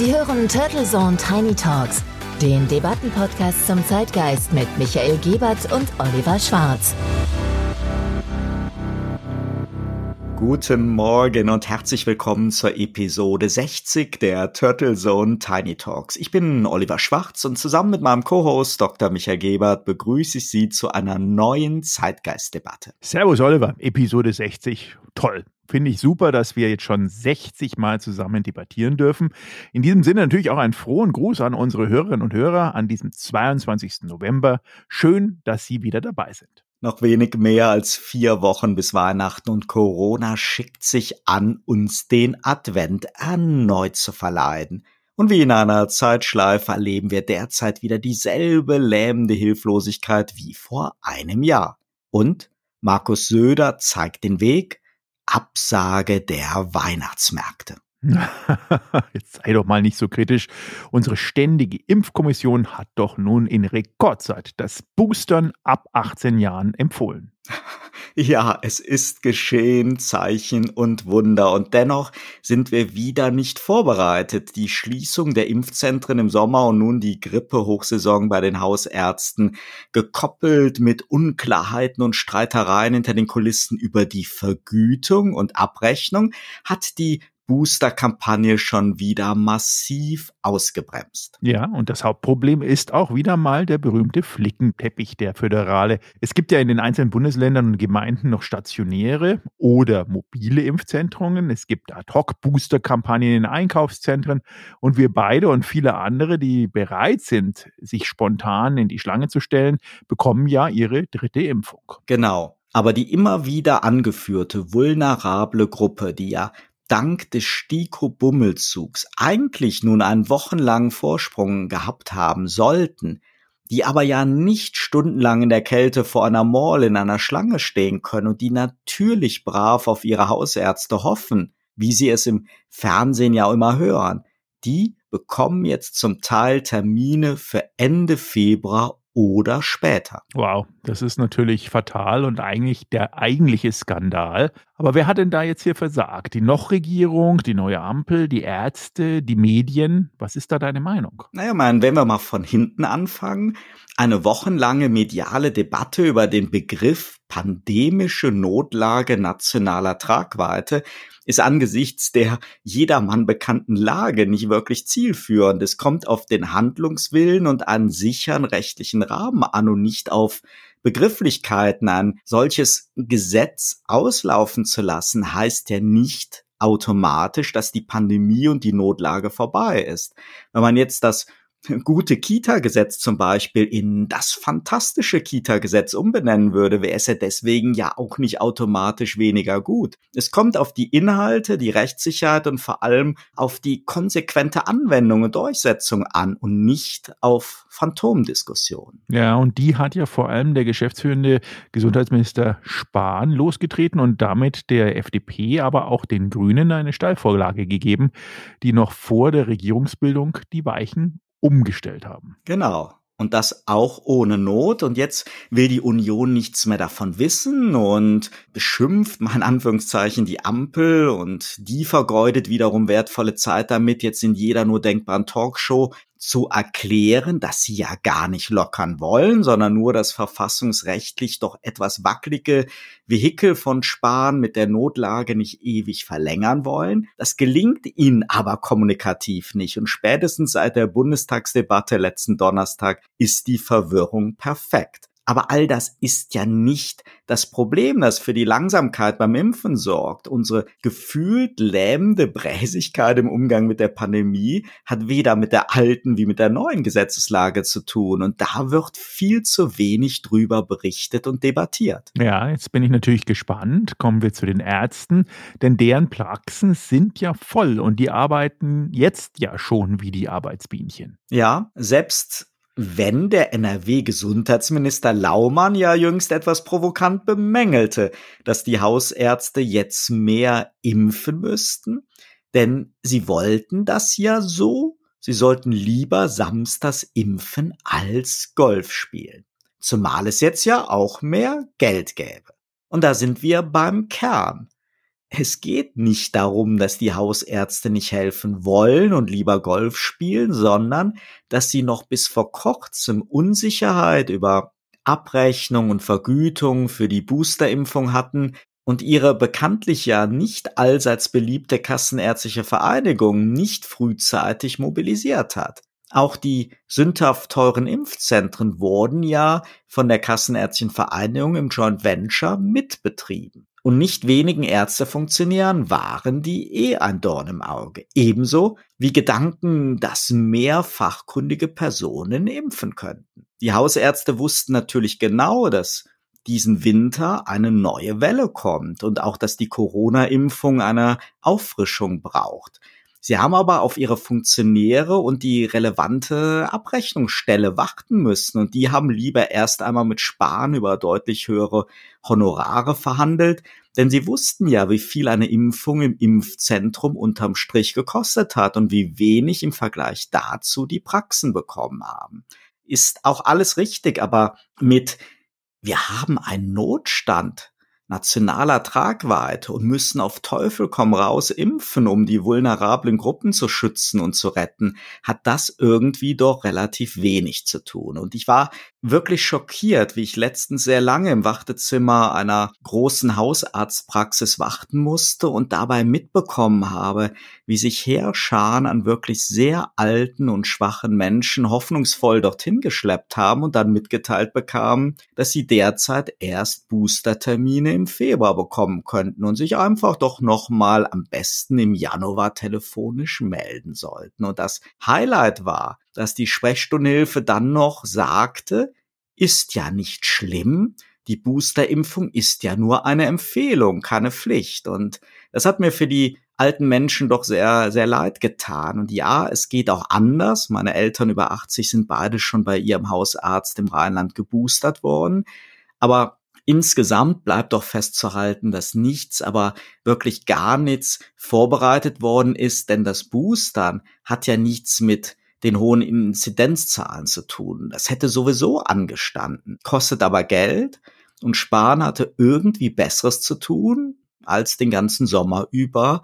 Sie hören Turtle Zone Tiny Talks, den Debattenpodcast zum Zeitgeist mit Michael Gebert und Oliver Schwarz. Guten Morgen und herzlich willkommen zur Episode 60 der Turtle Zone Tiny Talks. Ich bin Oliver Schwarz und zusammen mit meinem Co-Host Dr. Michael Gebert begrüße ich Sie zu einer neuen Zeitgeistdebatte. Servus Oliver, Episode 60. Toll. Finde ich super, dass wir jetzt schon 60 Mal zusammen debattieren dürfen. In diesem Sinne natürlich auch einen frohen Gruß an unsere Hörerinnen und Hörer an diesem 22. November. Schön, dass Sie wieder dabei sind. Noch wenig mehr als vier Wochen bis Weihnachten und Corona schickt sich an, uns den Advent erneut zu verleiden. Und wie in einer Zeitschleife erleben wir derzeit wieder dieselbe lähmende Hilflosigkeit wie vor einem Jahr. Und Markus Söder zeigt den Weg, Absage der Weihnachtsmärkte. Jetzt sei doch mal nicht so kritisch. Unsere ständige Impfkommission hat doch nun in Rekordzeit das Boostern ab 18 Jahren empfohlen. Ja, es ist geschehen, Zeichen und Wunder. Und dennoch sind wir wieder nicht vorbereitet. Die Schließung der Impfzentren im Sommer und nun die Grippehochsaison bei den Hausärzten, gekoppelt mit Unklarheiten und Streitereien hinter den Kulissen über die Vergütung und Abrechnung, hat die Booster-Kampagne schon wieder massiv ausgebremst. Ja, und das Hauptproblem ist auch wieder mal der berühmte Flickenteppich der Föderale. Es gibt ja in den einzelnen Bundesländern und Gemeinden noch stationäre oder mobile Impfzentren. Es gibt Ad-Hoc-Booster-Kampagnen in Einkaufszentren und wir beide und viele andere, die bereit sind, sich spontan in die Schlange zu stellen, bekommen ja ihre dritte Impfung. Genau. Aber die immer wieder angeführte vulnerable Gruppe, die ja dank des STIKO-Bummelzugs eigentlich nun einen wochenlangen Vorsprung gehabt haben sollten, die aber ja nicht stundenlang in der Kälte vor einer Mall in einer Schlange stehen können und die natürlich brav auf ihre Hausärzte hoffen, wie sie es im Fernsehen ja immer hören, die bekommen jetzt zum Teil Termine für Ende Februar oder später. Wow, das ist natürlich fatal und eigentlich der eigentliche Skandal. Aber wer hat denn da jetzt hier versagt? Die Noch-Regierung, die neue Ampel, die Ärzte, die Medien? Was ist da deine Meinung? Naja, man, wenn wir mal von hinten anfangen, eine wochenlange mediale Debatte über den Begriff pandemische Notlage nationaler Tragweite ist angesichts der jedermann bekannten Lage nicht wirklich zielführend. Es kommt auf den Handlungswillen und einen sicheren rechtlichen Rahmen an und nicht auf Begrifflichkeiten an. Solches Gesetz auslaufen zu lassen, heißt ja nicht automatisch, dass die Pandemie und die Notlage vorbei ist. Wenn man jetzt das gute Kita-Gesetz zum Beispiel in das fantastische Kita-Gesetz umbenennen würde, wäre es ja deswegen ja auch nicht automatisch weniger gut. Es kommt auf die Inhalte, die Rechtssicherheit und vor allem auf die konsequente Anwendung und Durchsetzung an und nicht auf Phantomdiskussionen. Ja, und die hat ja vor allem der geschäftsführende Gesundheitsminister Spahn losgetreten und damit der FDP, aber auch den Grünen eine Steilvorlage gegeben, die noch vor der Regierungsbildung die Weichen umgestellt haben. Genau. Und das auch ohne Not. Und jetzt will die Union nichts mehr davon wissen und beschimpft mal in Anführungszeichen die Ampel und die vergeudet wiederum wertvolle Zeit damit, jetzt in jeder nur denkbaren Talkshow zu erklären, dass sie ja gar nicht lockern wollen, sondern nur das verfassungsrechtlich doch etwas wackelige Vehikel von Spahn mit der Notlage nicht ewig verlängern wollen. Das gelingt ihnen aber kommunikativ nicht und spätestens seit der Bundestagsdebatte letzten Donnerstag ist die Verwirrung perfekt. Aber all das ist ja nicht das Problem, das für die Langsamkeit beim Impfen sorgt. Unsere gefühlt lähmende Bräsigkeit im Umgang mit der Pandemie hat weder mit der alten wie mit der neuen Gesetzeslage zu tun. Und da wird viel zu wenig drüber berichtet und debattiert. Ja, jetzt bin ich natürlich gespannt. Kommen wir zu den Ärzten, denn deren Praxen sind ja voll und die arbeiten jetzt ja schon wie die Arbeitsbienchen. Ja, selbst wenn der NRW-Gesundheitsminister Laumann ja jüngst etwas provokant bemängelte, dass die Hausärzte jetzt mehr impfen müssten, denn sie wollten das ja so, sie sollten lieber samstags impfen als Golf spielen. Zumal es jetzt ja auch mehr Geld gäbe. Und da sind wir beim Kern. Es geht nicht darum, dass die Hausärzte nicht helfen wollen und lieber Golf spielen, sondern dass sie noch bis vor kurzem Unsicherheit über Abrechnung und Vergütung für die Boosterimpfung hatten und ihre bekanntlich ja nicht allseits beliebte Kassenärztliche Vereinigung nicht frühzeitig mobilisiert hat. Auch die sündhaft teuren Impfzentren wurden ja von der Kassenärztlichen Vereinigung im Joint Venture mitbetrieben. Und nicht wenigen Ärztefunktionären waren die eh ein Dorn im Auge. Ebenso wie Gedanken, dass mehr fachkundige Personen impfen könnten. Die Hausärzte wussten natürlich genau, dass diesen Winter eine neue Welle kommt und auch, dass die Corona-Impfung eine Auffrischung braucht. Sie haben aber auf ihre Funktionäre und die relevante Abrechnungsstelle warten müssen. Und die haben lieber erst einmal mit Spahn über deutlich höhere Honorare verhandelt, denn sie wussten ja, wie viel eine Impfung im Impfzentrum unterm Strich gekostet hat und wie wenig im Vergleich dazu die Praxen bekommen haben. Ist auch alles richtig, aber mit wir haben einen Notstand nationaler Tragweite und müssen auf Teufel komm raus impfen, um die vulnerablen Gruppen zu schützen und zu retten, hat das irgendwie doch relativ wenig zu tun. Und ich war wirklich schockiert, wie ich letztens sehr lange im Wartezimmer einer großen Hausarztpraxis warten musste und dabei mitbekommen habe, wie sich Heerscharen an wirklich sehr alten und schwachen Menschen hoffnungsvoll dorthin geschleppt haben und dann mitgeteilt bekamen, dass sie derzeit erst Boostertermine im Februar bekommen könnten und sich einfach doch nochmal am besten im Januar telefonisch melden sollten. Und das Highlight war, dass die Sprechstundenhilfe dann noch sagte, ist ja nicht schlimm, die Boosterimpfung ist ja nur eine Empfehlung, keine Pflicht. Und das hat mir für die alten Menschen doch sehr, sehr leid getan. Und ja, es geht auch anders. Meine Eltern über 80 sind beide schon bei ihrem Hausarzt im Rheinland geboostert worden. Aber Insgesamt bleibt doch festzuhalten, dass nichts, aber wirklich gar nichts vorbereitet worden ist, denn das Boostern hat ja nichts mit den hohen Inzidenzzahlen zu tun. Das hätte sowieso angestanden, kostet aber Geld und Spahn hatte irgendwie Besseres zu tun, als den ganzen Sommer über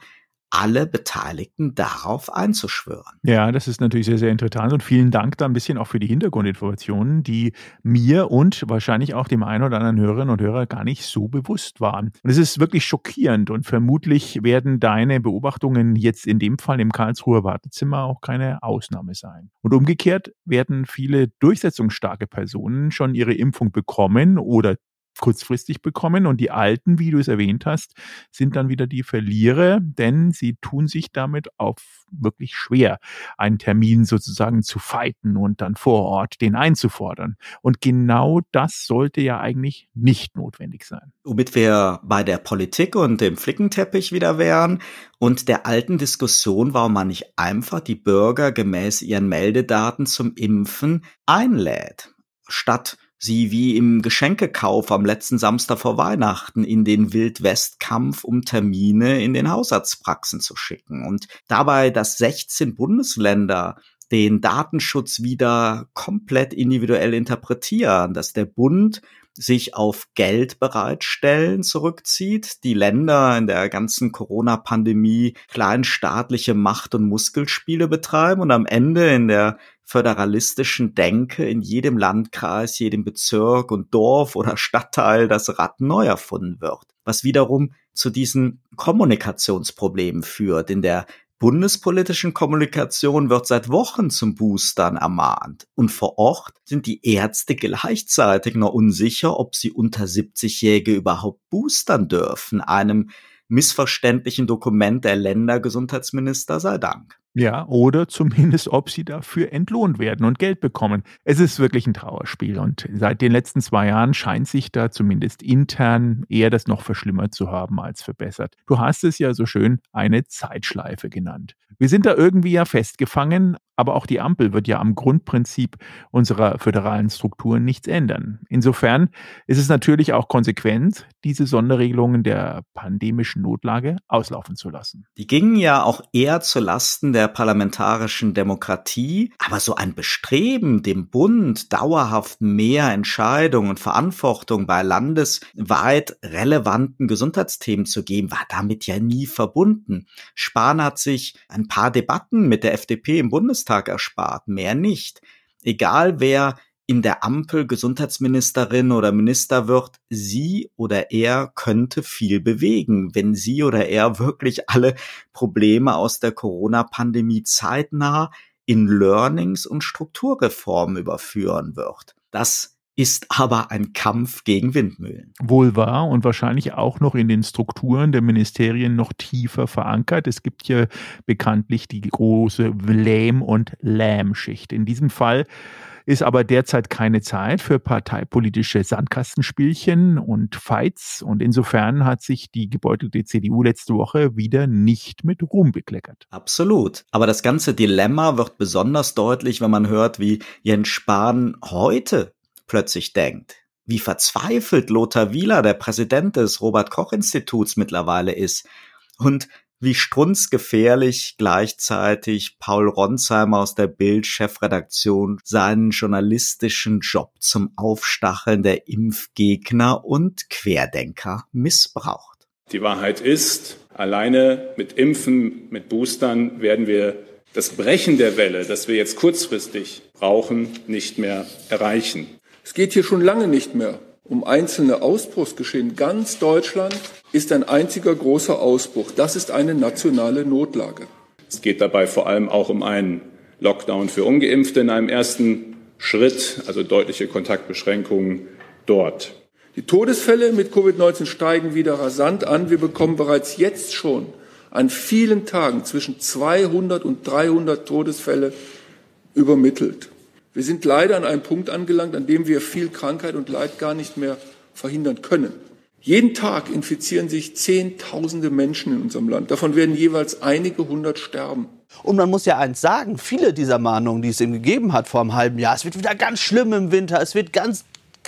alle Beteiligten darauf einzuschwören. Ja, das ist natürlich sehr, sehr interessant und vielen Dank da ein bisschen auch für die Hintergrundinformationen, die mir und wahrscheinlich auch dem einen oder anderen Hörerinnen und Hörer gar nicht so bewusst waren. Und es ist wirklich schockierend und vermutlich werden deine Beobachtungen jetzt in dem Fall im Karlsruher Wartezimmer auch keine Ausnahme sein. Und umgekehrt werden viele durchsetzungsstarke Personen schon ihre Impfung bekommen oder kurzfristig bekommen und die Alten, wie du es erwähnt hast, sind dann wieder die Verlierer, denn sie tun sich damit auf wirklich schwer, einen Termin sozusagen zu fighten und dann vor Ort den einzufordern. Und genau das sollte ja eigentlich nicht notwendig sein. Womit wir bei der Politik und dem Flickenteppich wieder wären und der alten Diskussion, warum man nicht einfach die Bürger gemäß ihren Meldedaten zum Impfen einlädt, statt sie wie im Geschenkekauf am letzten Samstag vor Weihnachten in den Wildwestkampf um Termine in den Hausarztpraxen zu schicken. Und dabei, dass 16 Bundesländer den Datenschutz wieder komplett individuell interpretieren, dass der Bund sich auf Geld bereitstellen zurückzieht, die Länder in der ganzen Corona-Pandemie kleinstaatliche Macht- und Muskelspiele betreiben und am Ende in der föderalistischen Denke in jedem Landkreis, jedem Bezirk und Dorf oder Stadtteil das Rad neu erfunden wird, was wiederum zu diesen Kommunikationsproblemen führt. In der bundespolitischen Kommunikation wird seit Wochen zum Boostern ermahnt. Und vor Ort sind die Ärzte gleichzeitig noch unsicher, ob sie unter 70-Jährige überhaupt boostern dürfen, einem missverständlichen Dokument der Ländergesundheitsminister sei Dank. Ja, oder zumindest, ob sie dafür entlohnt werden und Geld bekommen. Es ist wirklich ein Trauerspiel und seit den letzten zwei Jahren scheint sich da zumindest intern eher das noch verschlimmert zu haben als verbessert. Du hast es ja so schön eine Zeitschleife genannt. Wir sind da irgendwie ja festgefangen, aber auch die Ampel wird ja am Grundprinzip unserer föderalen Strukturen nichts ändern. Insofern ist es natürlich auch konsequent, diese Sonderregelungen der pandemischen Notlage auslaufen zu lassen. Die gingen ja auch eher zu Lasten der der parlamentarischen Demokratie, aber so ein Bestreben, dem Bund dauerhaft mehr Entscheidung und Verantwortung bei landesweit relevanten Gesundheitsthemen zu geben, war damit ja nie verbunden. Spahn hat sich ein paar Debatten mit der FDP im Bundestag erspart, mehr nicht. Egal wer in der Ampel Gesundheitsministerin oder Minister wird, sie oder er könnte viel bewegen, wenn sie oder er wirklich alle Probleme aus der Corona-Pandemie zeitnah in Learnings und Strukturreformen überführen wird. Das ist aber ein Kampf gegen Windmühlen. Wohl wahr und wahrscheinlich auch noch in den Strukturen der Ministerien noch tiefer verankert. Es gibt hier bekanntlich die große Lähm- und Lähm-Schicht. In diesem Fall ist aber derzeit keine Zeit für parteipolitische Sandkastenspielchen und Fights. Und insofern hat sich die gebeutelte CDU letzte Woche wieder nicht mit Ruhm bekleckert. Absolut. Aber das ganze Dilemma wird besonders deutlich, wenn man hört, wie Jens Spahn heute plötzlich denkt. Wie verzweifelt Lothar Wieler, der Präsident des Robert Koch Instituts mittlerweile ist. Und wie strunzgefährlich gleichzeitig Paul Ronsheimer aus der Bild-Chefredaktion seinen journalistischen Job zum Aufstacheln der Impfgegner und Querdenker missbraucht. Die Wahrheit ist, alleine mit Impfen, mit Boostern werden wir das Brechen der Welle, das wir jetzt kurzfristig brauchen, nicht mehr erreichen. Es geht hier schon lange nicht mehr um einzelne Ausbruchsgeschehen. Ganz Deutschland ist ein einziger großer Ausbruch. Das ist eine nationale Notlage. Es geht dabei vor allem auch um einen Lockdown für ungeimpfte in einem ersten Schritt, also deutliche Kontaktbeschränkungen dort. Die Todesfälle mit Covid-19 steigen wieder rasant an. Wir bekommen bereits jetzt schon an vielen Tagen zwischen 200 und 300 Todesfälle übermittelt. Wir sind leider an einem Punkt angelangt, an dem wir viel Krankheit und Leid gar nicht mehr verhindern können. Jeden Tag infizieren sich Zehntausende Menschen in unserem Land. Davon werden jeweils einige hundert sterben. Und man muss ja eins sagen, viele dieser Mahnungen, die es ihm gegeben hat vor einem halben Jahr, es wird wieder ganz schlimm im Winter, es wird ganz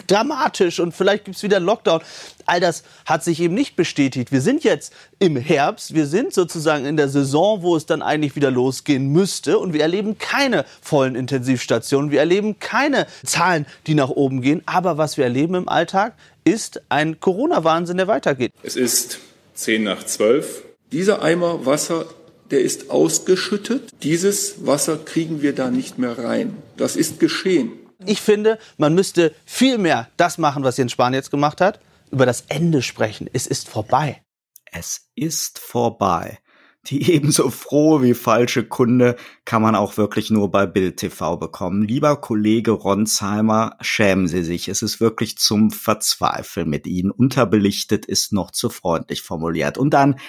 dramatisch und vielleicht gibt es wieder Lockdown. All das hat sich eben nicht bestätigt. Wir sind jetzt im Herbst, wir sind sozusagen in der Saison, wo es dann eigentlich wieder losgehen müsste und wir erleben keine vollen Intensivstationen, wir erleben keine Zahlen, die nach oben gehen. Aber was wir erleben im Alltag, ist ein Corona-Wahnsinn, der weitergeht. Es ist zehn nach zwölf. Dieser Eimer Wasser der ist ausgeschüttet. Dieses Wasser kriegen wir da nicht mehr rein. Das ist geschehen. Ich finde, man müsste viel mehr das machen, was Jens Spahn jetzt gemacht hat, über das Ende sprechen. Es ist vorbei. Es ist vorbei. Die ebenso frohe wie falsche Kunde kann man auch wirklich nur bei Bild TV bekommen. Lieber Kollege Ronsheimer, schämen Sie sich. Es ist wirklich zum Verzweifeln mit Ihnen. Unterbelichtet ist noch zu freundlich formuliert. Und dann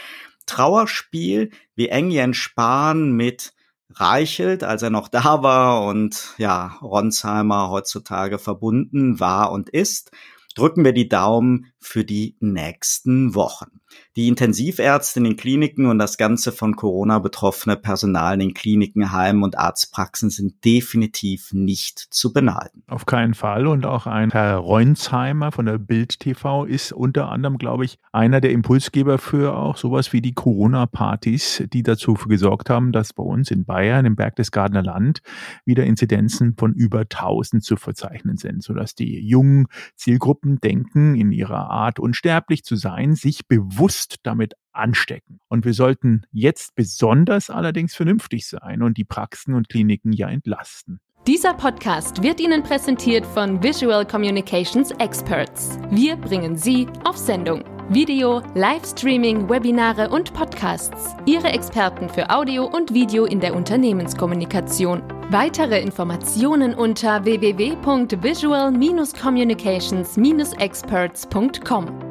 Trauerspiel, wie eng Jens Spahn mit Reichelt, als er noch da war und ja, Ronsheimer heutzutage verbunden war und ist, drücken wir die Daumen für die nächsten Wochen die Intensivärzte in den Kliniken und das Ganze von Corona betroffene Personal in den Kliniken, Heimen und Arztpraxen sind definitiv nicht zu beneiden. Auf keinen Fall. Und auch ein Herr Reunsheimer von der Bild TV ist unter anderem, glaube ich, einer der Impulsgeber für auch sowas wie die Corona-Partys, die dazu gesorgt haben, dass bei uns in Bayern, im Berchtesgadener Land, wieder Inzidenzen von über 1000 zu verzeichnen sind, sodass die jungen Zielgruppen denken, in ihrer Art unsterblich zu sein, sich bewusst bewusst damit anstecken. Und wir sollten jetzt besonders allerdings vernünftig sein und die Praxen und Kliniken ja entlasten. Dieser Podcast wird Ihnen präsentiert von Visual Communications Experts. Wir bringen Sie auf Sendung. Video, Livestreaming, Webinare und Podcasts. Ihre Experten für Audio und Video in der Unternehmenskommunikation. Weitere Informationen unter www.visual-communications-experts.com.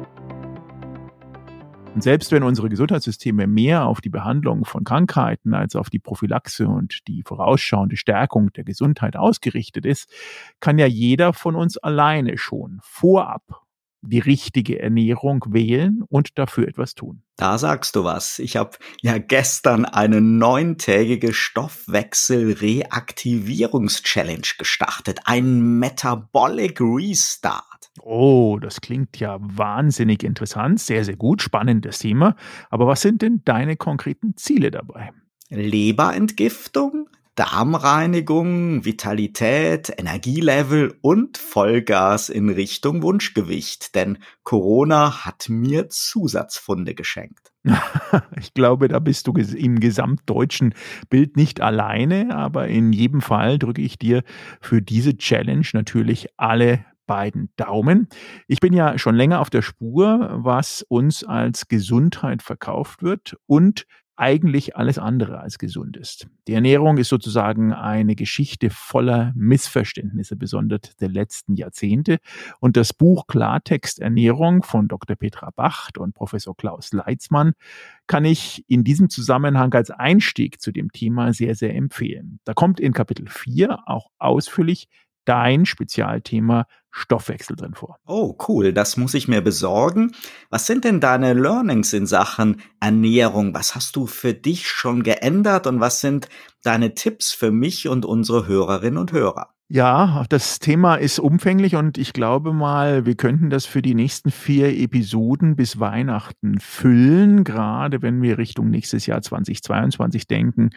Und selbst wenn unsere Gesundheitssysteme mehr auf die Behandlung von Krankheiten als auf die Prophylaxe und die vorausschauende Stärkung der Gesundheit ausgerichtet ist, kann ja jeder von uns alleine schon vorab die richtige Ernährung wählen und dafür etwas tun. Da sagst du was. Ich habe ja gestern eine neuntägige Stoffwechsel-Reaktivierungs-Challenge gestartet. Ein Metabolic Restart. Oh, das klingt ja wahnsinnig interessant, sehr, sehr gut, spannendes Thema. Aber was sind denn deine konkreten Ziele dabei? Leberentgiftung, Darmreinigung, Vitalität, Energielevel und Vollgas in Richtung Wunschgewicht, denn Corona hat mir Zusatzfunde geschenkt. Ich glaube, da bist du im gesamtdeutschen Bild nicht alleine, aber in jedem Fall drücke ich dir für diese Challenge natürlich alle beiden Daumen. Ich bin ja schon länger auf der Spur, was uns als Gesundheit verkauft wird und eigentlich alles andere als gesund ist. Die Ernährung ist sozusagen eine Geschichte voller Missverständnisse, besonders der letzten Jahrzehnte. Und das Buch Klartext Ernährung von Dr. Petra Bacht und Professor Klaus Leitzmann kann ich in diesem Zusammenhang als Einstieg zu dem Thema sehr, sehr empfehlen. Da kommt in Kapitel 4 auch ausführlich dein Spezialthema Stoffwechsel drin vor. Oh, cool, das muss ich mir besorgen. Was sind denn deine Learnings in Sachen Ernährung? Was hast du für dich schon geändert und was sind deine Tipps für mich und unsere Hörerinnen und Hörer? Ja, das Thema ist umfänglich und ich glaube mal, wir könnten das für die nächsten vier Episoden bis Weihnachten füllen, gerade wenn wir Richtung nächstes Jahr 2022 denken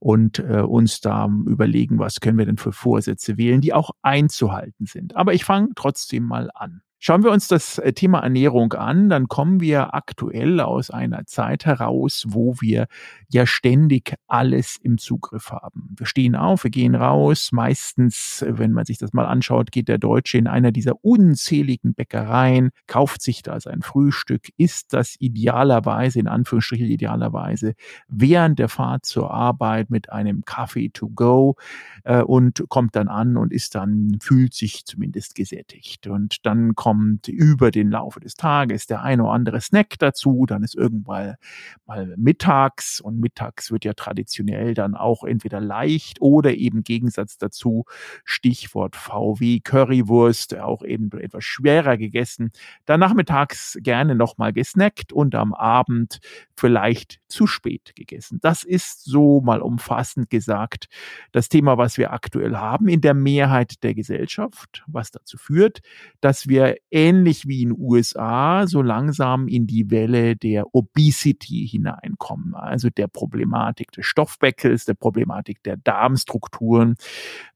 und äh, uns da überlegen, was können wir denn für Vorsätze wählen, die auch einzuhalten sind. Aber ich fange trotzdem mal an. Schauen wir uns das äh, Thema Ernährung an, dann kommen wir aktuell aus einer Zeit heraus, wo wir ja ständig alles im Zugriff haben. Wir stehen auf, wir gehen raus. Meistens, wenn man sich das mal anschaut, geht der Deutsche in einer dieser unzähligen Bäckereien, kauft sich da sein Frühstück, isst das idealerweise, in Anführungsstrichen idealerweise, während der Fahrt zur Arbeit mit einem Kaffee to go äh, und kommt dann an und ist dann, fühlt sich zumindest gesättigt. Und dann kommt kommt über den Laufe des Tages der eine oder andere Snack dazu, dann ist irgendwann mal mittags und mittags wird ja traditionell dann auch entweder leicht oder eben Gegensatz dazu, Stichwort VW, Currywurst, auch eben etwas schwerer gegessen, dann nachmittags gerne nochmal gesnackt und am Abend vielleicht zu spät gegessen. Das ist so mal umfassend gesagt das Thema, was wir aktuell haben in der Mehrheit der Gesellschaft, was dazu führt, dass wir ähnlich wie in USA so langsam in die Welle der Obesity hineinkommen, also der Problematik des Stoffweckels, der Problematik der Darmstrukturen.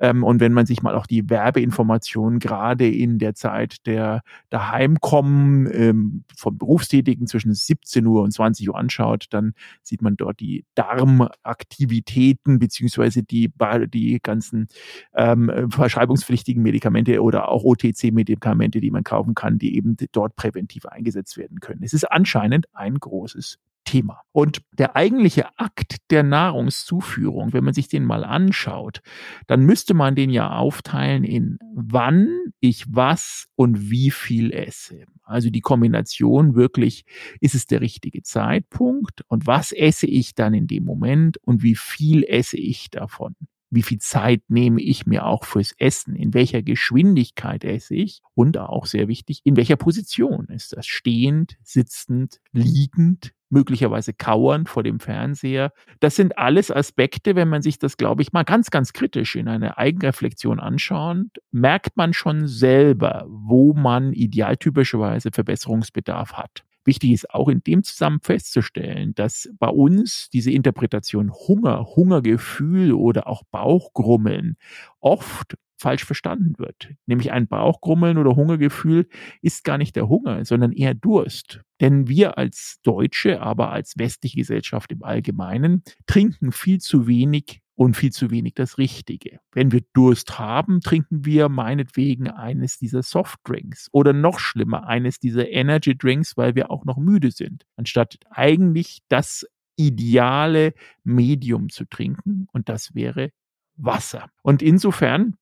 Ähm, und wenn man sich mal auch die Werbeinformationen gerade in der Zeit der Daheimkommen ähm, von Berufstätigen zwischen 17 Uhr und 20 Uhr anschaut, dann sieht man dort die Darmaktivitäten beziehungsweise die, die ganzen ähm, verschreibungspflichtigen Medikamente oder auch OTC-Medikamente, die man kauft kaufen kann, die eben dort präventiv eingesetzt werden können. Es ist anscheinend ein großes Thema. Und der eigentliche Akt der Nahrungszuführung, wenn man sich den mal anschaut, dann müsste man den ja aufteilen in wann ich was und wie viel esse. Also die Kombination wirklich, ist es der richtige Zeitpunkt und was esse ich dann in dem Moment und wie viel esse ich davon wie viel Zeit nehme ich mir auch fürs Essen, in welcher Geschwindigkeit esse ich und auch sehr wichtig, in welcher Position ist das, stehend, sitzend, liegend, möglicherweise kauernd vor dem Fernseher. Das sind alles Aspekte, wenn man sich das, glaube ich, mal ganz, ganz kritisch in einer Eigenreflexion anschaut, merkt man schon selber, wo man idealtypischerweise Verbesserungsbedarf hat. Wichtig ist auch in dem Zusammenhang festzustellen, dass bei uns diese Interpretation Hunger, Hungergefühl oder auch Bauchgrummeln oft falsch verstanden wird. Nämlich ein Bauchgrummeln oder Hungergefühl ist gar nicht der Hunger, sondern eher Durst. Denn wir als Deutsche, aber als westliche Gesellschaft im Allgemeinen, trinken viel zu wenig und viel zu wenig das Richtige. Wenn wir Durst haben, trinken wir meinetwegen eines dieser Softdrinks oder noch schlimmer, eines dieser Energy Drinks, weil wir auch noch müde sind, anstatt eigentlich das ideale Medium zu trinken und das wäre Wasser. Und insofern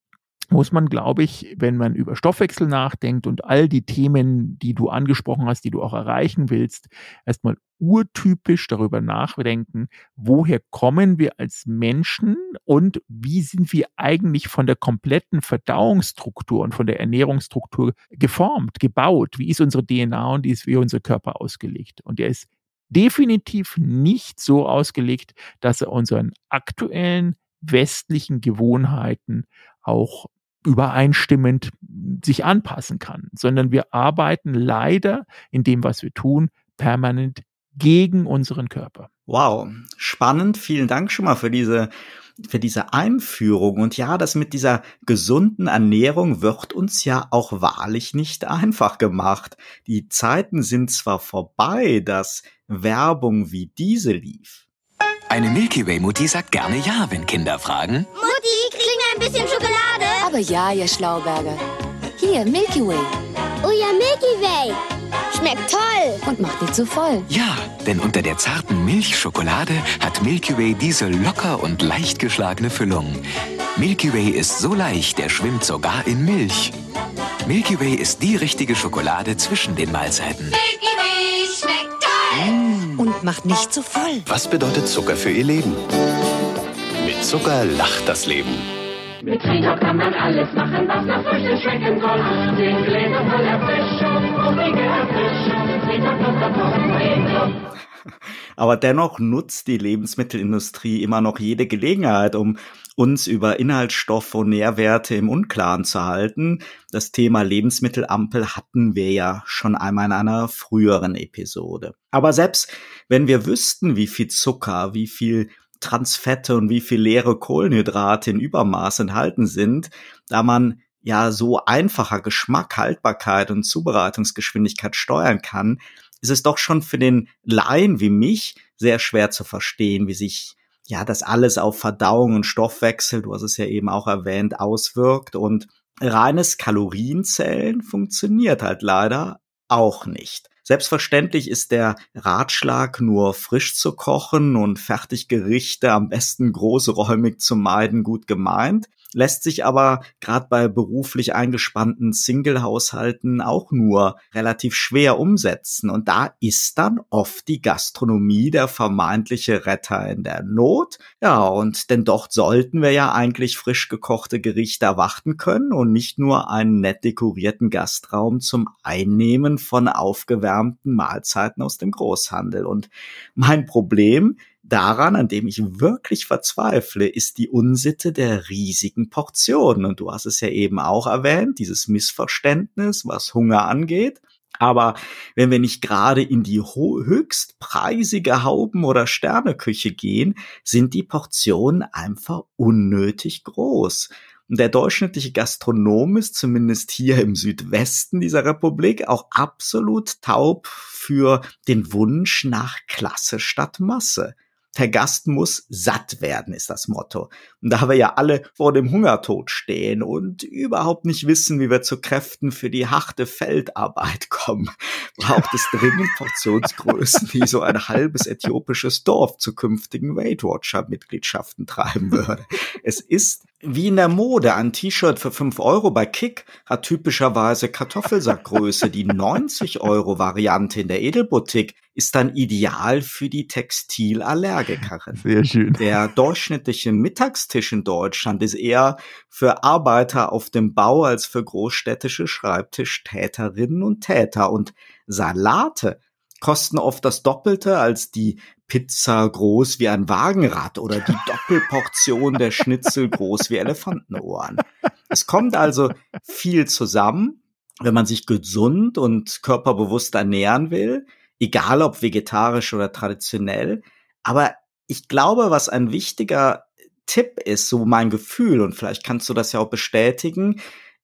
muss man, glaube ich, wenn man über Stoffwechsel nachdenkt und all die Themen, die du angesprochen hast, die du auch erreichen willst, erstmal urtypisch darüber nachdenken, woher kommen wir als Menschen und wie sind wir eigentlich von der kompletten Verdauungsstruktur und von der Ernährungsstruktur geformt, gebaut? Wie ist unsere DNA und wie ist unser Körper ausgelegt? Und der ist definitiv nicht so ausgelegt, dass er unseren aktuellen westlichen Gewohnheiten auch übereinstimmend sich anpassen kann, sondern wir arbeiten leider in dem, was wir tun, permanent gegen unseren Körper. Wow, spannend. Vielen Dank schon mal für diese für diese Einführung. Und ja, das mit dieser gesunden Ernährung wird uns ja auch wahrlich nicht einfach gemacht. Die Zeiten sind zwar vorbei, dass Werbung wie diese lief. Eine Milky Way Mutti sagt gerne ja, wenn Kinder fragen. Mutti, kriegen wir ein bisschen Schokolade? Aber ja, ihr Schlauberger. Hier, Milky Way. Oh ja, Milky Way. Schmeckt toll. Und macht nicht so voll. Ja, denn unter der zarten Milchschokolade hat Milky Way diese locker und leicht geschlagene Füllung. Milky Way ist so leicht, er schwimmt sogar in Milch. Milky Way ist die richtige Schokolade zwischen den Mahlzeiten. Milky Way schmeckt toll. Mm. Und macht nicht so voll. Was bedeutet Zucker für Ihr Leben? Mit Zucker lacht das Leben. Mit Frieda kann man alles machen, was nach Früchten schmecken soll. Den Gläser voll Erfrischung, fruchtige Erfrischung, Frieda Kloster Aber dennoch nutzt die Lebensmittelindustrie immer noch jede Gelegenheit, um uns über Inhaltsstoffe und Nährwerte im Unklaren zu halten. Das Thema Lebensmittelampel hatten wir ja schon einmal in einer früheren Episode. Aber selbst wenn wir wüssten, wie viel Zucker, wie viel Transfette und wie viel leere Kohlenhydrate in Übermaß enthalten sind, da man ja so einfacher Geschmack, Haltbarkeit und Zubereitungsgeschwindigkeit steuern kann, ist es doch schon für den Laien wie mich sehr schwer zu verstehen, wie sich ja das alles auf Verdauung und Stoffwechsel, du hast es ja eben auch erwähnt, auswirkt und reines Kalorienzählen funktioniert halt leider auch nicht. Selbstverständlich ist der Ratschlag, nur frisch zu kochen und Fertiggerichte am besten großräumig zu meiden, gut gemeint lässt sich aber gerade bei beruflich eingespannten Single-Haushalten auch nur relativ schwer umsetzen. Und da ist dann oft die Gastronomie der vermeintliche Retter in der Not. Ja, und denn dort sollten wir ja eigentlich frisch gekochte Gerichte erwarten können und nicht nur einen nett dekorierten Gastraum zum Einnehmen von aufgewärmten Mahlzeiten aus dem Großhandel. Und mein Problem daran, an dem ich wirklich verzweifle, ist die Unsitte der riesigen Portionen. Und du hast es ja eben auch erwähnt, dieses Missverständnis, was Hunger angeht. Aber wenn wir nicht gerade in die höchstpreisige Hauben- oder Sterneküche gehen, sind die Portionen einfach unnötig groß. Und der durchschnittliche Gastronom ist zumindest hier im Südwesten dieser Republik auch absolut taub für den Wunsch nach Klasse statt Masse der Gast muss satt werden, ist das Motto. Und da wir ja alle vor dem Hungertod stehen und überhaupt nicht wissen, wie wir zu Kräften für die harte Feldarbeit kommen, braucht es dringend Portionsgrößen, die so ein halbes äthiopisches Dorf zu künftigen Weight Watcher Mitgliedschaften treiben würde. Es ist wie in der Mode. Ein T-Shirt für 5 Euro bei Kick hat typischerweise Kartoffelsackgröße. Die 90 Euro Variante in der Edelboutique ist dann ideal für die Textilallergikerin. Sehr schön. Der durchschnittliche Mittagstisch in Deutschland ist eher für Arbeiter auf dem Bau als für großstädtische Schreibtischtäterinnen und Täter. Und Salate kosten oft das Doppelte als die Pizza groß wie ein Wagenrad oder die Doppelportion der Schnitzel groß wie Elefantenohren. Es kommt also viel zusammen, wenn man sich gesund und körperbewusst ernähren will, egal ob vegetarisch oder traditionell. Aber ich glaube, was ein wichtiger Tipp ist, so mein Gefühl, und vielleicht kannst du das ja auch bestätigen,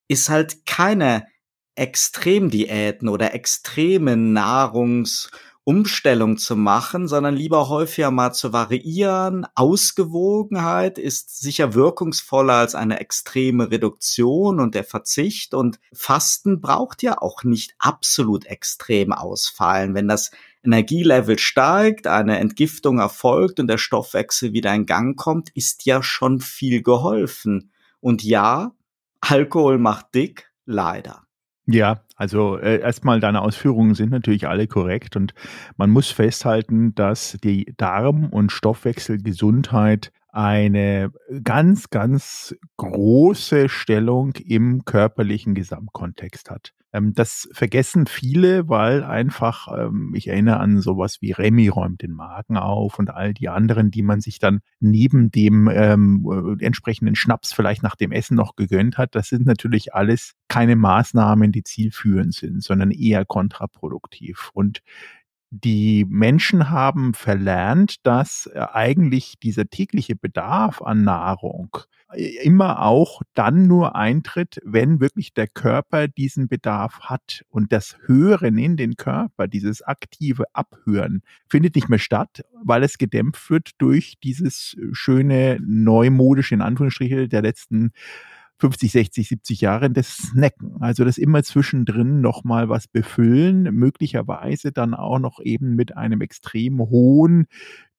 ist halt keine Extremdiäten oder extreme Nahrungs- Umstellung zu machen, sondern lieber häufiger mal zu variieren. Ausgewogenheit ist sicher wirkungsvoller als eine extreme Reduktion und der Verzicht. Und Fasten braucht ja auch nicht absolut extrem ausfallen. Wenn das Energielevel steigt, eine Entgiftung erfolgt und der Stoffwechsel wieder in Gang kommt, ist ja schon viel geholfen. Und ja, Alkohol macht dick, leider. Ja, also äh, erstmal deine Ausführungen sind natürlich alle korrekt und man muss festhalten, dass die Darm- und Stoffwechselgesundheit eine ganz, ganz große Stellung im körperlichen Gesamtkontext hat. Ähm, das vergessen viele, weil einfach, ähm, ich erinnere an sowas wie Remy räumt den Magen auf und all die anderen, die man sich dann neben dem ähm, äh, entsprechenden Schnaps vielleicht nach dem Essen noch gegönnt hat. Das sind natürlich alles keine Maßnahmen, die zielführend sind, sondern eher kontraproduktiv. Und Die Menschen haben verlernt, dass äh, eigentlich dieser tägliche Bedarf an Nahrung äh, immer auch dann nur eintritt, wenn wirklich der Körper diesen Bedarf hat. Und das Hören in den Körper, dieses aktive Abhören, findet nicht mehr statt, weil es gedämpft wird durch dieses schöne neumodische, in Anführungsstriche, der letzten 50, 60, 70 Jahren das Snacken. Also das immer zwischendrin nochmal was befüllen, möglicherweise dann auch noch eben mit einem extrem hohen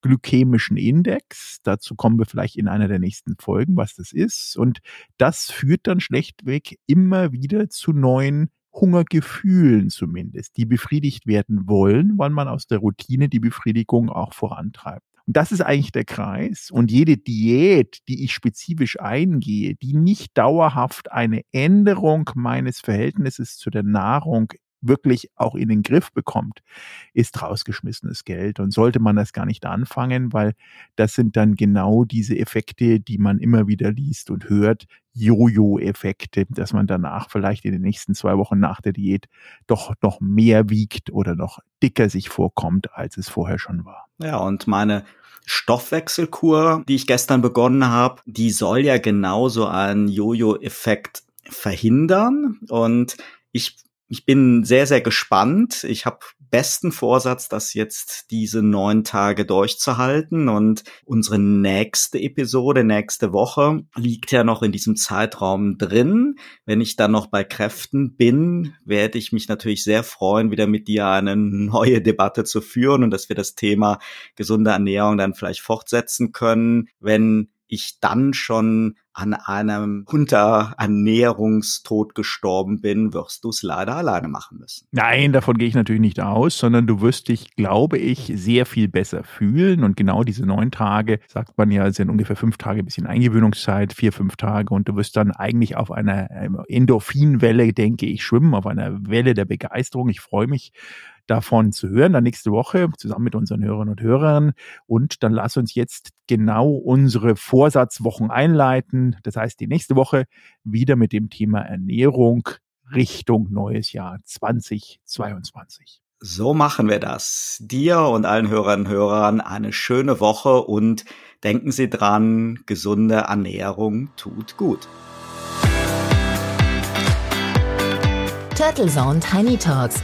glykämischen Index. Dazu kommen wir vielleicht in einer der nächsten Folgen, was das ist. Und das führt dann schlechtweg immer wieder zu neuen Hungergefühlen zumindest, die befriedigt werden wollen, weil man aus der Routine die Befriedigung auch vorantreibt. Und das ist eigentlich der Kreis. Und jede Diät, die ich spezifisch eingehe, die nicht dauerhaft eine Änderung meines Verhältnisses zu der Nahrung wirklich auch in den Griff bekommt, ist rausgeschmissenes Geld. Und sollte man das gar nicht anfangen, weil das sind dann genau diese Effekte, die man immer wieder liest und hört, Jojo-Effekte, dass man danach vielleicht in den nächsten zwei Wochen nach der Diät doch noch mehr wiegt oder noch dicker sich vorkommt, als es vorher schon war. Ja, und meine Stoffwechselkur, die ich gestern begonnen habe, die soll ja genauso einen Jojo-Effekt verhindern. Und ich ich bin sehr, sehr gespannt. Ich habe besten Vorsatz, das jetzt diese neun Tage durchzuhalten. Und unsere nächste Episode, nächste Woche, liegt ja noch in diesem Zeitraum drin. Wenn ich dann noch bei Kräften bin, werde ich mich natürlich sehr freuen, wieder mit dir eine neue Debatte zu führen und dass wir das Thema gesunde Ernährung dann vielleicht fortsetzen können. Wenn ich dann schon an einem Unterernährungstod gestorben bin, wirst du es leider alleine machen müssen. Nein, davon gehe ich natürlich nicht aus, sondern du wirst dich, glaube ich, sehr viel besser fühlen. Und genau diese neun Tage, sagt man ja, sind ungefähr fünf Tage ein bisschen Eingewöhnungszeit, vier, fünf Tage. Und du wirst dann eigentlich auf einer Endorphinwelle, denke ich, schwimmen, auf einer Welle der Begeisterung. Ich freue mich davon zu hören, dann nächste Woche zusammen mit unseren Hörern und Hörern. Und dann lass uns jetzt genau unsere Vorsatzwochen einleiten. Das heißt, die nächste Woche wieder mit dem Thema Ernährung Richtung neues Jahr 2022. So machen wir das. Dir und allen Hörern und Hörern eine schöne Woche und denken Sie dran, gesunde Ernährung tut gut. Turtle Zone Tiny Talks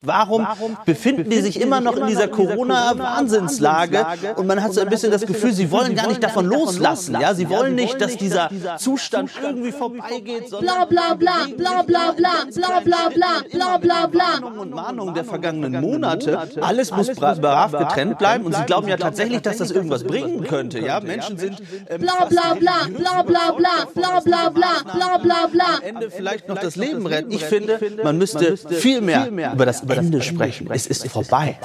Warum, befinden die sich immer noch in dieser Corona-Wahnsinnslage und man hat so ein bisschen das Gefühl, sie wollen gar nicht davon loslassen. Ja, sie wollen nicht, dass dieser Zustand irgendwie vorbeigeht. Bla bla bla bla bla bla bla bla bla bla bla bla. Und Mahnungen der vergangenen Monate, alles muss brav getrennt bleiben und sie glauben ja tatsächlich, dass das irgendwas bringen könnte. Ja, Menschen sind bla bla bla bla bla bla bla bla bla bla bla bla. Am Ende vielleicht noch das Leben retten. Ich finde, man müsste viel mehr über das über Ende das Ende sprechen. sprechen. Es ist vorbei.